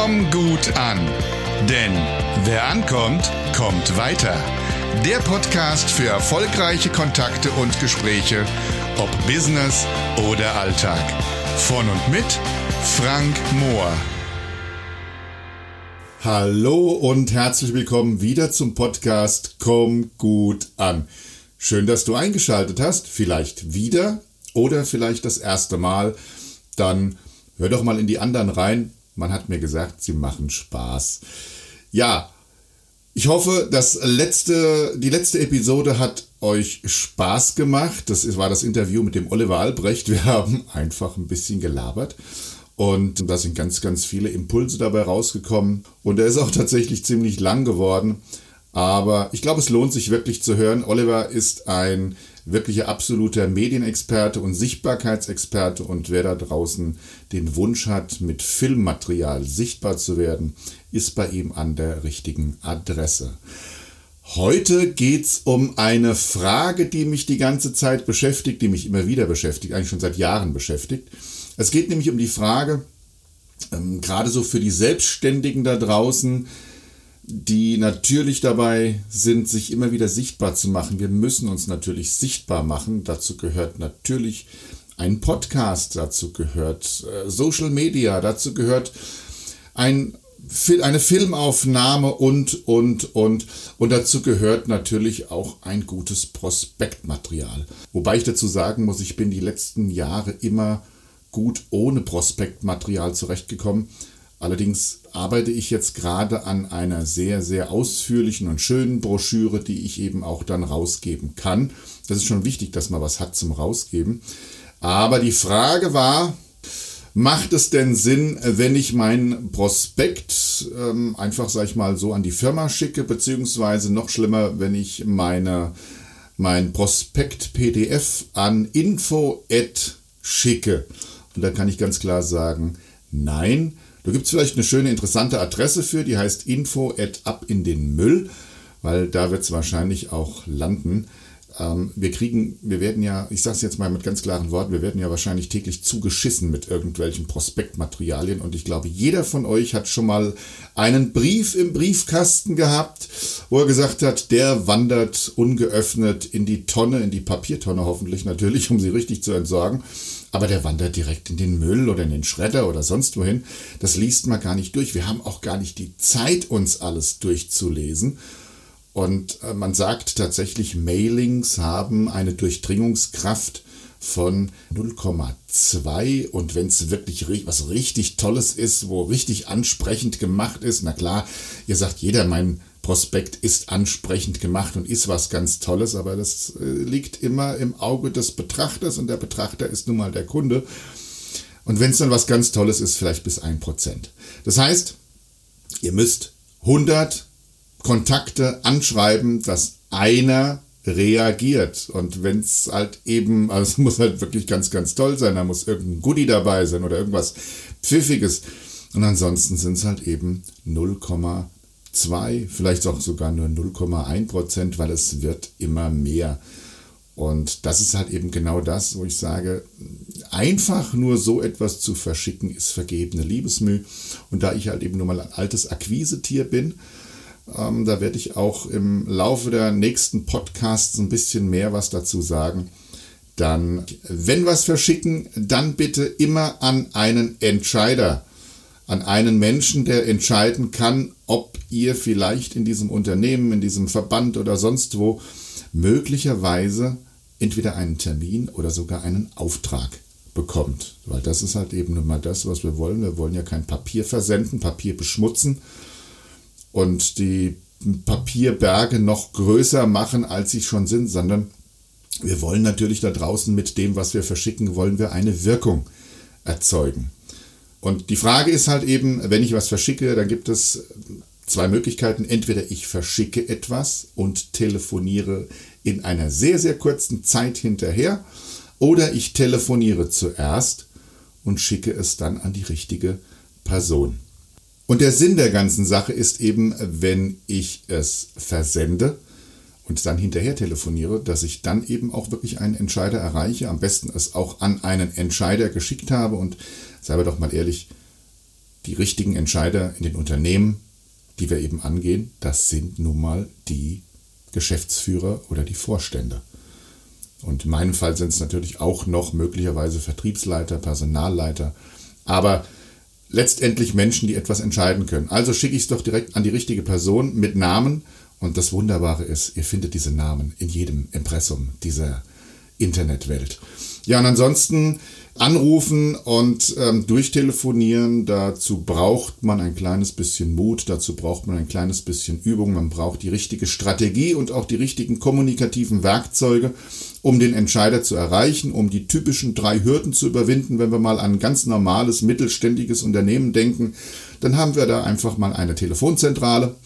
Komm gut an. Denn wer ankommt, kommt weiter. Der Podcast für erfolgreiche Kontakte und Gespräche, ob Business oder Alltag. Von und mit Frank Mohr. Hallo und herzlich willkommen wieder zum Podcast Komm gut an. Schön, dass du eingeschaltet hast. Vielleicht wieder oder vielleicht das erste Mal. Dann hör doch mal in die anderen rein. Man hat mir gesagt, sie machen Spaß. Ja, ich hoffe, das letzte, die letzte Episode hat euch Spaß gemacht. Das war das Interview mit dem Oliver Albrecht. Wir haben einfach ein bisschen gelabert. Und da sind ganz, ganz viele Impulse dabei rausgekommen. Und er ist auch tatsächlich ziemlich lang geworden. Aber ich glaube, es lohnt sich wirklich zu hören. Oliver ist ein wirklicher absoluter Medienexperte und Sichtbarkeitsexperte und wer da draußen den Wunsch hat, mit Filmmaterial sichtbar zu werden, ist bei ihm an der richtigen Adresse. Heute geht's um eine Frage, die mich die ganze Zeit beschäftigt, die mich immer wieder beschäftigt, eigentlich schon seit Jahren beschäftigt. Es geht nämlich um die Frage, ähm, gerade so für die Selbstständigen da draußen, die natürlich dabei sind, sich immer wieder sichtbar zu machen. Wir müssen uns natürlich sichtbar machen. Dazu gehört natürlich ein Podcast, dazu gehört äh, Social Media, dazu gehört ein, eine Filmaufnahme und, und, und. Und dazu gehört natürlich auch ein gutes Prospektmaterial. Wobei ich dazu sagen muss, ich bin die letzten Jahre immer gut ohne Prospektmaterial zurechtgekommen. Allerdings arbeite ich jetzt gerade an einer sehr, sehr ausführlichen und schönen Broschüre, die ich eben auch dann rausgeben kann. Das ist schon wichtig, dass man was hat zum Rausgeben. Aber die Frage war, macht es denn Sinn, wenn ich mein Prospekt ähm, einfach, sag ich mal, so an die Firma schicke, beziehungsweise noch schlimmer, wenn ich meine, mein Prospekt-PDF an info schicke? Und da kann ich ganz klar sagen, nein, da gibt es vielleicht eine schöne, interessante Adresse für, die heißt info at ab in den Müll, weil da wird es wahrscheinlich auch landen. Ähm, wir kriegen, wir werden ja, ich sage es jetzt mal mit ganz klaren Worten, wir werden ja wahrscheinlich täglich zugeschissen mit irgendwelchen Prospektmaterialien und ich glaube, jeder von euch hat schon mal einen Brief im Briefkasten gehabt, wo er gesagt hat, der wandert ungeöffnet in die Tonne, in die Papiertonne hoffentlich natürlich, um sie richtig zu entsorgen aber der wandert direkt in den Müll oder in den Schredder oder sonst wohin. Das liest man gar nicht durch. Wir haben auch gar nicht die Zeit, uns alles durchzulesen. Und äh, man sagt tatsächlich, Mailings haben eine Durchdringungskraft von 0,2 und wenn es wirklich was richtig Tolles ist, wo richtig ansprechend gemacht ist, na klar, ihr sagt jeder, mein Prospekt ist ansprechend gemacht und ist was ganz Tolles, aber das äh, liegt immer im Auge des Betrachters und der Betrachter ist nun mal der Kunde. Und wenn es dann was ganz Tolles ist, vielleicht bis ein Prozent. Das heißt, ihr müsst 100 Kontakte anschreiben, dass einer reagiert. Und wenn es halt eben, also es muss halt wirklich ganz, ganz toll sein, da muss irgendein Goodie dabei sein oder irgendwas Pfiffiges. Und ansonsten sind es halt eben 0,5 2, vielleicht auch sogar nur 0,1 Prozent, weil es wird immer mehr. Und das ist halt eben genau das, wo ich sage, einfach nur so etwas zu verschicken, ist vergebene Liebesmüh. Und da ich halt eben nur mal ein altes Akquisetier bin, ähm, da werde ich auch im Laufe der nächsten Podcasts ein bisschen mehr was dazu sagen. Dann, wenn was verschicken, dann bitte immer an einen Entscheider an einen Menschen, der entscheiden kann, ob ihr vielleicht in diesem Unternehmen, in diesem Verband oder sonst wo möglicherweise entweder einen Termin oder sogar einen Auftrag bekommt. Weil das ist halt eben immer das, was wir wollen. Wir wollen ja kein Papier versenden, Papier beschmutzen und die Papierberge noch größer machen, als sie schon sind, sondern wir wollen natürlich da draußen mit dem, was wir verschicken, wollen wir eine Wirkung erzeugen. Und die Frage ist halt eben, wenn ich was verschicke, dann gibt es zwei Möglichkeiten. Entweder ich verschicke etwas und telefoniere in einer sehr, sehr kurzen Zeit hinterher, oder ich telefoniere zuerst und schicke es dann an die richtige Person. Und der Sinn der ganzen Sache ist eben, wenn ich es versende und dann hinterher telefoniere, dass ich dann eben auch wirklich einen Entscheider erreiche, am besten es auch an einen Entscheider geschickt habe und Seien wir doch mal ehrlich, die richtigen Entscheider in den Unternehmen, die wir eben angehen, das sind nun mal die Geschäftsführer oder die Vorstände. Und in meinem Fall sind es natürlich auch noch möglicherweise Vertriebsleiter, Personalleiter, aber letztendlich Menschen, die etwas entscheiden können. Also schicke ich es doch direkt an die richtige Person mit Namen. Und das Wunderbare ist, ihr findet diese Namen in jedem Impressum dieser Internetwelt. Ja, und ansonsten anrufen und ähm, durchtelefonieren, dazu braucht man ein kleines bisschen Mut, dazu braucht man ein kleines bisschen Übung, man braucht die richtige Strategie und auch die richtigen kommunikativen Werkzeuge, um den Entscheider zu erreichen, um die typischen drei Hürden zu überwinden. Wenn wir mal an ein ganz normales, mittelständiges Unternehmen denken, dann haben wir da einfach mal eine Telefonzentrale,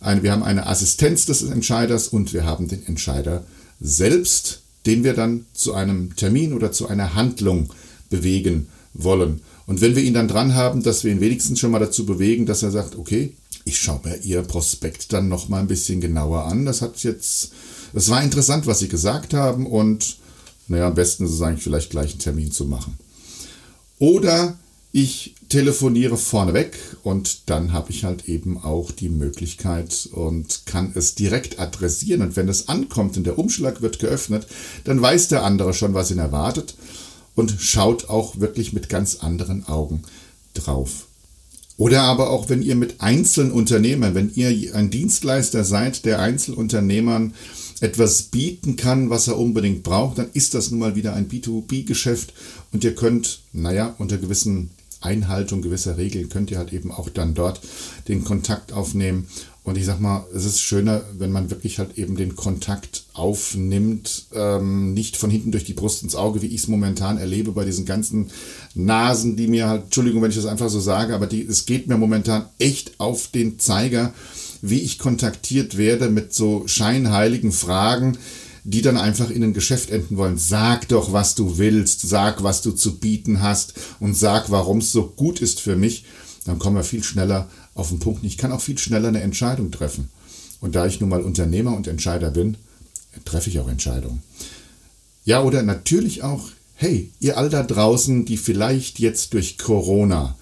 eine, wir haben eine Assistenz des Entscheiders und wir haben den Entscheider selbst, den wir dann zu einem Termin oder zu einer Handlung bewegen wollen. Und wenn wir ihn dann dran haben, dass wir ihn wenigstens schon mal dazu bewegen, dass er sagt, okay, ich schaue mir Ihr Prospekt dann noch mal ein bisschen genauer an. Das hat jetzt, das war interessant, was Sie gesagt haben und naja, am besten ist es eigentlich vielleicht gleich einen Termin zu machen. Oder ich telefoniere vorneweg und dann habe ich halt eben auch die Möglichkeit und kann es direkt adressieren. Und wenn es ankommt und der Umschlag wird geöffnet, dann weiß der andere schon, was ihn erwartet und schaut auch wirklich mit ganz anderen Augen drauf. Oder aber auch, wenn ihr mit Einzelunternehmern, wenn ihr ein Dienstleister seid, der Einzelunternehmern etwas bieten kann, was er unbedingt braucht, dann ist das nun mal wieder ein B2B-Geschäft und ihr könnt, naja, unter gewissen Einhaltung gewisser Regeln könnt ihr halt eben auch dann dort den Kontakt aufnehmen. Und ich sag mal, es ist schöner, wenn man wirklich halt eben den Kontakt aufnimmt, ähm, nicht von hinten durch die Brust ins Auge, wie ich es momentan erlebe bei diesen ganzen Nasen, die mir halt, Entschuldigung, wenn ich das einfach so sage, aber die, es geht mir momentan echt auf den Zeiger, wie ich kontaktiert werde mit so scheinheiligen Fragen, die dann einfach in ein Geschäft enden wollen. Sag doch, was du willst, sag, was du zu bieten hast und sag, warum es so gut ist für mich. Dann kommen wir viel schneller auf den Punkt. Ich kann auch viel schneller eine Entscheidung treffen. Und da ich nun mal Unternehmer und Entscheider bin, treffe ich auch Entscheidungen. Ja, oder natürlich auch, hey, ihr all da draußen, die vielleicht jetzt durch Corona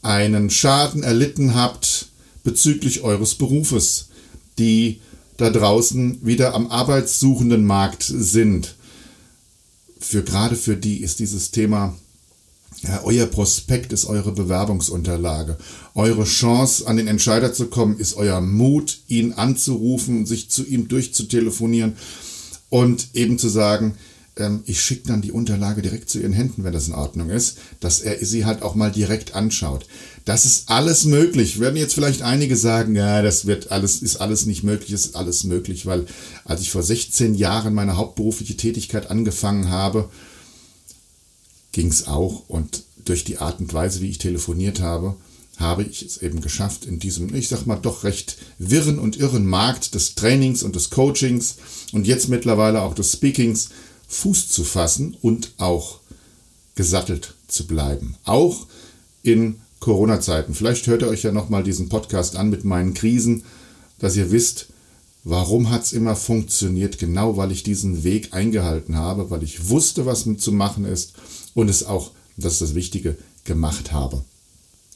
einen Schaden erlitten habt bezüglich eures Berufes, die da draußen wieder am arbeitssuchenden Markt sind. Für gerade für die ist dieses Thema ja, euer Prospekt ist eure Bewerbungsunterlage. Eure Chance, an den Entscheider zu kommen, ist euer Mut, ihn anzurufen, sich zu ihm durchzutelefonieren und eben zu sagen, ähm, ich schicke dann die Unterlage direkt zu Ihren Händen, wenn das in Ordnung ist, dass er sie halt auch mal direkt anschaut. Das ist alles möglich. Werden jetzt vielleicht einige sagen, ja, das wird alles, ist alles nicht möglich, ist alles möglich, weil als ich vor 16 Jahren meine hauptberufliche Tätigkeit angefangen habe, ging es auch und durch die Art und Weise, wie ich telefoniert habe, habe ich es eben geschafft, in diesem, ich sag mal, doch recht wirren und irren Markt des Trainings und des Coachings und jetzt mittlerweile auch des Speakings Fuß zu fassen und auch gesattelt zu bleiben. Auch in Corona-Zeiten. Vielleicht hört ihr euch ja nochmal diesen Podcast an mit meinen Krisen, dass ihr wisst, warum hat es immer funktioniert. Genau weil ich diesen Weg eingehalten habe, weil ich wusste, was zu machen ist und es auch, das ist das Wichtige, gemacht habe.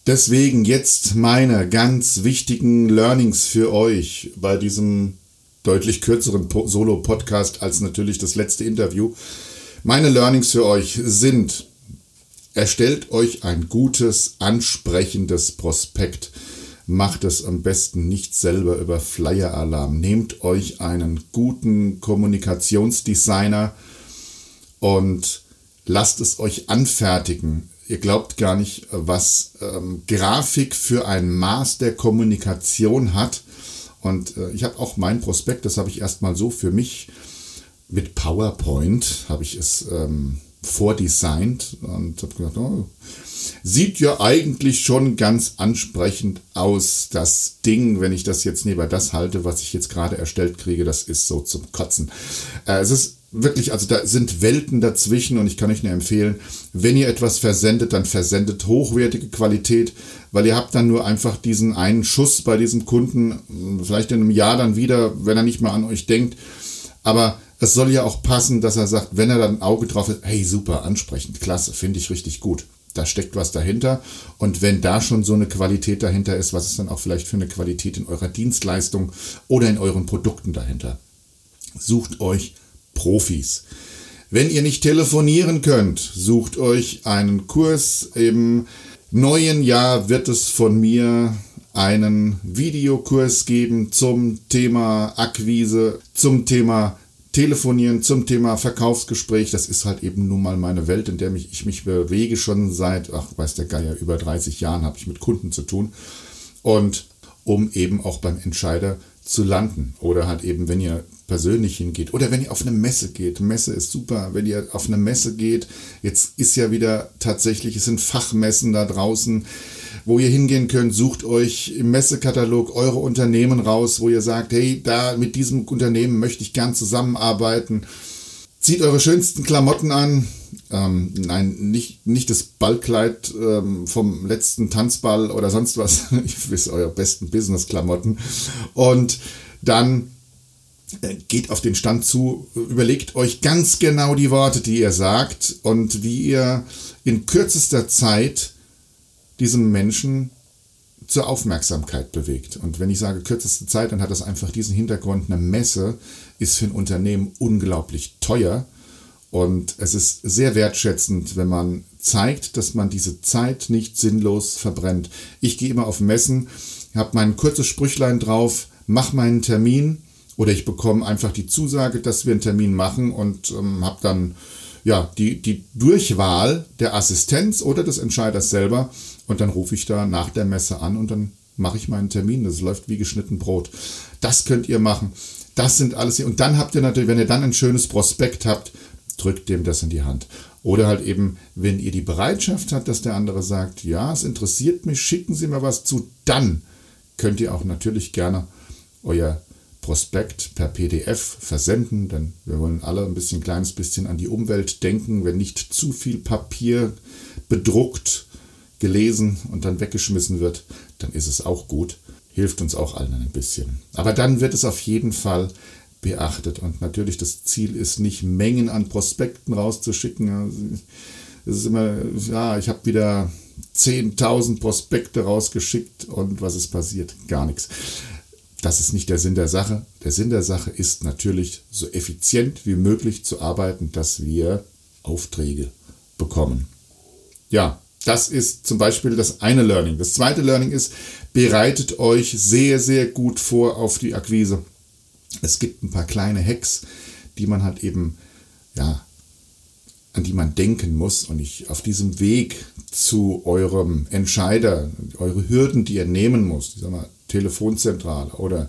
Deswegen jetzt meine ganz wichtigen Learnings für euch bei diesem deutlich kürzeren Solo-Podcast als natürlich das letzte Interview. Meine Learnings für euch sind, erstellt euch ein gutes, ansprechendes Prospekt. Macht es am besten nicht selber über Flyer-Alarm. Nehmt euch einen guten Kommunikationsdesigner und lasst es euch anfertigen. Ihr glaubt gar nicht, was ähm, Grafik für ein Maß der Kommunikation hat und äh, ich habe auch mein Prospekt, das habe ich erstmal so für mich mit PowerPoint, habe ich es ähm, vordesignt und habe gedacht, oh, sieht ja eigentlich schon ganz ansprechend aus. Das Ding, wenn ich das jetzt neben das halte, was ich jetzt gerade erstellt kriege, das ist so zum Kotzen. Äh, es ist wirklich, also da sind Welten dazwischen und ich kann euch nur empfehlen, wenn ihr etwas versendet, dann versendet hochwertige Qualität, weil ihr habt dann nur einfach diesen einen Schuss bei diesem Kunden, vielleicht in einem Jahr dann wieder, wenn er nicht mehr an euch denkt. Aber es soll ja auch passen, dass er sagt, wenn er dann ein Auge drauf hat, hey, super, ansprechend, klasse, finde ich richtig gut. Da steckt was dahinter. Und wenn da schon so eine Qualität dahinter ist, was ist dann auch vielleicht für eine Qualität in eurer Dienstleistung oder in euren Produkten dahinter? Sucht euch Profis. Wenn ihr nicht telefonieren könnt, sucht euch einen Kurs. Im neuen Jahr wird es von mir einen Videokurs geben zum Thema Akquise, zum Thema Telefonieren, zum Thema Verkaufsgespräch. Das ist halt eben nun mal meine Welt, in der mich, ich mich bewege. Schon seit, ach, weiß der Geier, über 30 Jahren habe ich mit Kunden zu tun. Und um eben auch beim Entscheider zu landen. Oder halt eben, wenn ihr persönlich hingeht. Oder wenn ihr auf eine Messe geht. Messe ist super. Wenn ihr auf eine Messe geht, jetzt ist ja wieder tatsächlich, es sind Fachmessen da draußen wo ihr hingehen könnt. Sucht euch im Messekatalog eure Unternehmen raus, wo ihr sagt, hey, da mit diesem Unternehmen möchte ich gern zusammenarbeiten. Zieht eure schönsten Klamotten an. Ähm, nein, nicht, nicht das Ballkleid ähm, vom letzten Tanzball oder sonst was. ich weiß eure besten Business-Klamotten. Und dann äh, geht auf den Stand zu, überlegt euch ganz genau die Worte, die ihr sagt und wie ihr in kürzester Zeit diesem Menschen zur Aufmerksamkeit bewegt. Und wenn ich sage kürzeste Zeit, dann hat das einfach diesen Hintergrund. Eine Messe ist für ein Unternehmen unglaublich teuer und es ist sehr wertschätzend, wenn man zeigt, dass man diese Zeit nicht sinnlos verbrennt. Ich gehe immer auf Messen, habe mein kurzes Sprüchlein drauf, mach meinen Termin oder ich bekomme einfach die Zusage, dass wir einen Termin machen und ähm, habe dann ja, die, die Durchwahl der Assistenz oder des Entscheiders selber und dann rufe ich da nach der Messe an und dann mache ich meinen Termin. Das läuft wie geschnitten Brot. Das könnt ihr machen. Das sind alles hier. Und dann habt ihr natürlich, wenn ihr dann ein schönes Prospekt habt, drückt dem das in die Hand. Oder halt eben, wenn ihr die Bereitschaft habt, dass der andere sagt, ja, es interessiert mich, schicken Sie mir was zu, dann könnt ihr auch natürlich gerne euer Prospekt per PDF versenden, denn wir wollen alle ein bisschen kleines bisschen an die Umwelt denken, wenn nicht zu viel Papier bedruckt, gelesen und dann weggeschmissen wird, dann ist es auch gut, hilft uns auch allen ein bisschen. Aber dann wird es auf jeden Fall beachtet und natürlich das Ziel ist nicht Mengen an Prospekten rauszuschicken. Es ist immer, ja, ich habe wieder 10.000 Prospekte rausgeschickt und was ist passiert? Gar nichts. Das ist nicht der Sinn der Sache. Der Sinn der Sache ist natürlich, so effizient wie möglich zu arbeiten, dass wir Aufträge bekommen. Ja, das ist zum Beispiel das eine Learning. Das zweite Learning ist, bereitet euch sehr, sehr gut vor auf die Akquise. Es gibt ein paar kleine Hacks, die man halt eben, ja, an die man denken muss. Und ich auf diesem Weg zu eurem Entscheider, eure Hürden, die ihr nehmen muss, ich sag mal, Telefonzentrale oder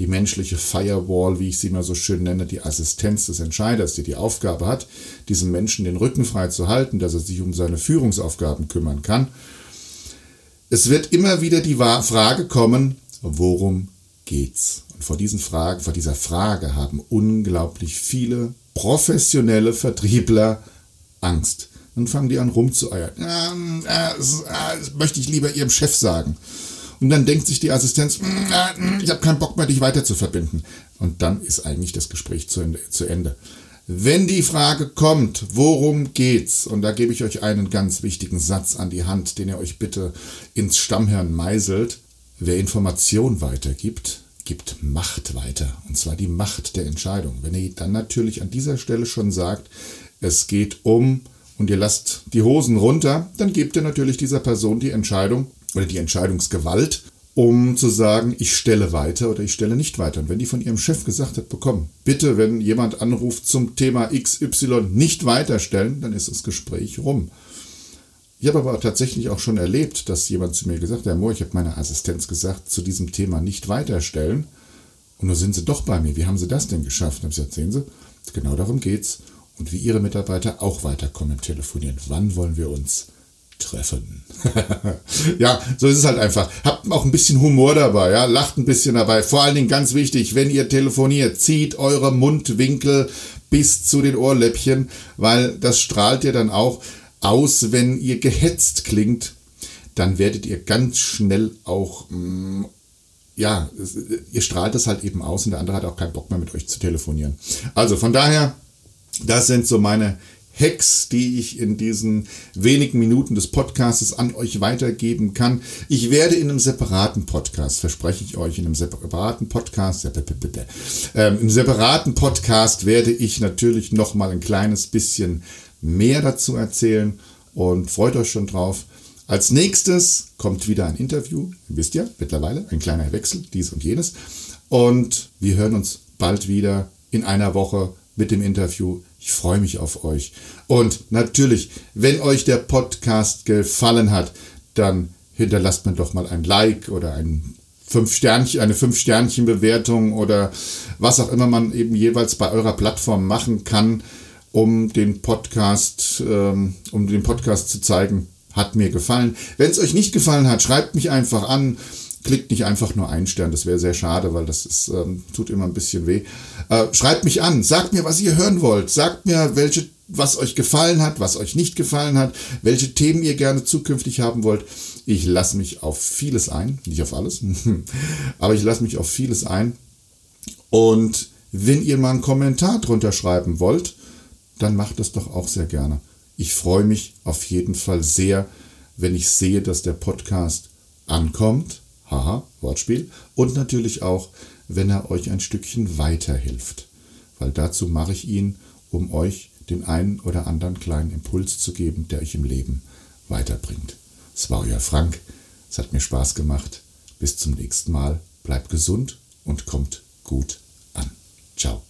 die menschliche Firewall, wie ich sie immer so schön nenne, die Assistenz des Entscheiders, die die Aufgabe hat, diesem Menschen den Rücken frei zu halten, dass er sich um seine Führungsaufgaben kümmern kann. Es wird immer wieder die Frage kommen, worum geht's? Und vor diesen Fragen, vor dieser Frage haben unglaublich viele professionelle Vertriebler Angst. Dann fangen die an rumzueiern. Ähm, äh, äh, möchte ich lieber ihrem Chef sagen. Und dann denkt sich die Assistenz, mm, mm, ich habe keinen Bock mehr, dich weiter zu verbinden. Und dann ist eigentlich das Gespräch zu Ende. Zu Ende. Wenn die Frage kommt, worum geht's? Und da gebe ich euch einen ganz wichtigen Satz an die Hand, den ihr euch bitte ins Stammhirn meißelt. Wer Information weitergibt, gibt Macht weiter. Und zwar die Macht der Entscheidung. Wenn ihr dann natürlich an dieser Stelle schon sagt, es geht um und ihr lasst die Hosen runter, dann gebt ihr natürlich dieser Person die Entscheidung, oder die Entscheidungsgewalt, um zu sagen, ich stelle weiter oder ich stelle nicht weiter. Und wenn die von ihrem Chef gesagt hat, bekommen, bitte, wenn jemand anruft zum Thema XY nicht weiterstellen, dann ist das Gespräch rum. Ich habe aber tatsächlich auch schon erlebt, dass jemand zu mir gesagt hat, Herr Mohr, ich habe meiner Assistenz gesagt, zu diesem Thema nicht weiterstellen. Und nur sind sie doch bei mir. Wie haben sie das denn geschafft? Und ich gesagt, sehen Sie, genau darum geht's. Und wie Ihre Mitarbeiter auch weiterkommen im Telefonieren. Wann wollen wir uns treffen. ja, so ist es halt einfach. Habt auch ein bisschen Humor dabei, ja, lacht ein bisschen dabei. Vor allen Dingen ganz wichtig, wenn ihr telefoniert, zieht eure Mundwinkel bis zu den Ohrläppchen, weil das strahlt ihr dann auch aus, wenn ihr gehetzt klingt, dann werdet ihr ganz schnell auch mh, mm, ja, ihr strahlt das halt eben aus und der andere hat auch keinen Bock mehr mit euch zu telefonieren. Also von daher, das sind so meine Hacks, die ich in diesen wenigen Minuten des Podcasts an euch weitergeben kann. Ich werde in einem separaten Podcast, verspreche ich euch, in einem separaten Podcast, ähm, im separaten Podcast werde ich natürlich noch mal ein kleines bisschen mehr dazu erzählen und freut euch schon drauf. Als nächstes kommt wieder ein Interview, ihr wisst ja, mittlerweile ein kleiner Wechsel, dies und jenes. Und wir hören uns bald wieder in einer Woche mit dem Interview. Ich freue mich auf euch. Und natürlich, wenn euch der Podcast gefallen hat, dann hinterlasst mir doch mal ein Like oder ein fünf Sternchen, eine fünf Sternchen Bewertung oder was auch immer man eben jeweils bei eurer Plattform machen kann, um den Podcast, ähm, um den Podcast zu zeigen, hat mir gefallen. Wenn es euch nicht gefallen hat, schreibt mich einfach an klickt nicht einfach nur ein Stern, das wäre sehr schade, weil das ist, ähm, tut immer ein bisschen weh. Äh, schreibt mich an, sagt mir, was ihr hören wollt, sagt mir, welche, was euch gefallen hat, was euch nicht gefallen hat, welche Themen ihr gerne zukünftig haben wollt. Ich lasse mich auf vieles ein, nicht auf alles, aber ich lasse mich auf vieles ein. Und wenn ihr mal einen Kommentar drunter schreiben wollt, dann macht das doch auch sehr gerne. Ich freue mich auf jeden Fall sehr, wenn ich sehe, dass der Podcast ankommt haha, Wortspiel, und natürlich auch, wenn er euch ein Stückchen weiterhilft, weil dazu mache ich ihn, um euch den einen oder anderen kleinen Impuls zu geben, der euch im Leben weiterbringt. Es war euer Frank, es hat mir Spaß gemacht. Bis zum nächsten Mal, bleibt gesund und kommt gut an. Ciao.